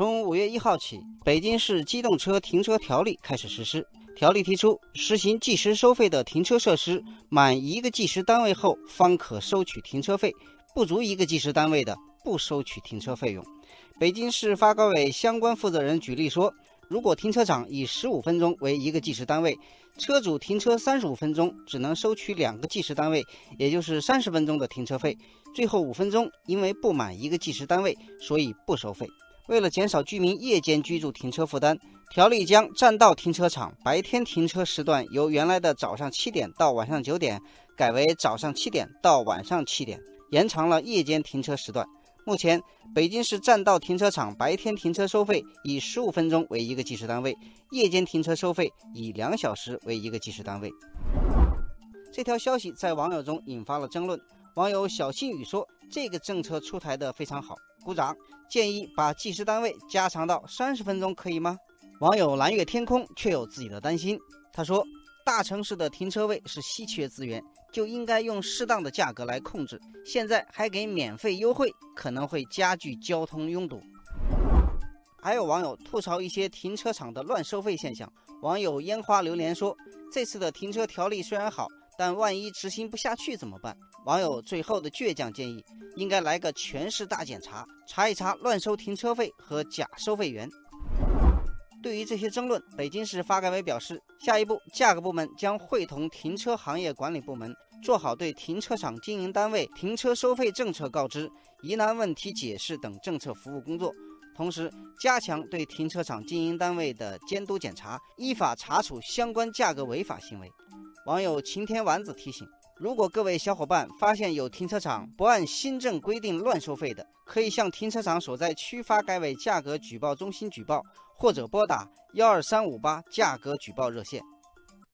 从五月一号起，北京市机动车停车条例开始实施。条例提出，实行计时收费的停车设施，满一个计时单位后方可收取停车费，不足一个计时单位的不收取停车费用。北京市发改委相关负责人举例说，如果停车场以十五分钟为一个计时单位，车主停车三十五分钟只能收取两个计时单位，也就是三十分钟的停车费。最后五分钟因为不满一个计时单位，所以不收费。为了减少居民夜间居住停车负担。条例将占道停车场白天停车时段由原来的早上七点到晚上九点改为早上七点到晚上七点，延长了夜间停车时段。目前，北京市占道停车场白天停车收费以十五分钟为一个计时单位，夜间停车收费以两小时为一个计时单位。这条消息在网友中引发了争论。网友小心语说：“这个政策出台的非常好，鼓掌！建议把计时单位加长到三十分钟，可以吗？”网友蓝月天空却有自己的担心。他说：“大城市的停车位是稀缺资源，就应该用适当的价格来控制。现在还给免费优惠，可能会加剧交通拥堵。”还有网友吐槽一些停车场的乱收费现象。网友烟花榴莲说：“这次的停车条例虽然好，但万一执行不下去怎么办？”网友最后的倔强建议：应该来个全市大检查，查一查乱收停车费和假收费员。对于这些争论，北京市发改委表示，下一步价格部门将会同停车行业管理部门，做好对停车场经营单位停车收费政策告知、疑难问题解释等政策服务工作，同时加强对停车场经营单位的监督检查，依法查处相关价格违法行为。网友晴天丸子提醒。如果各位小伙伴发现有停车场不按新政规定乱收费的，可以向停车场所在区发改委价格举报中心举报，或者拨打幺二三五八价格举报热线。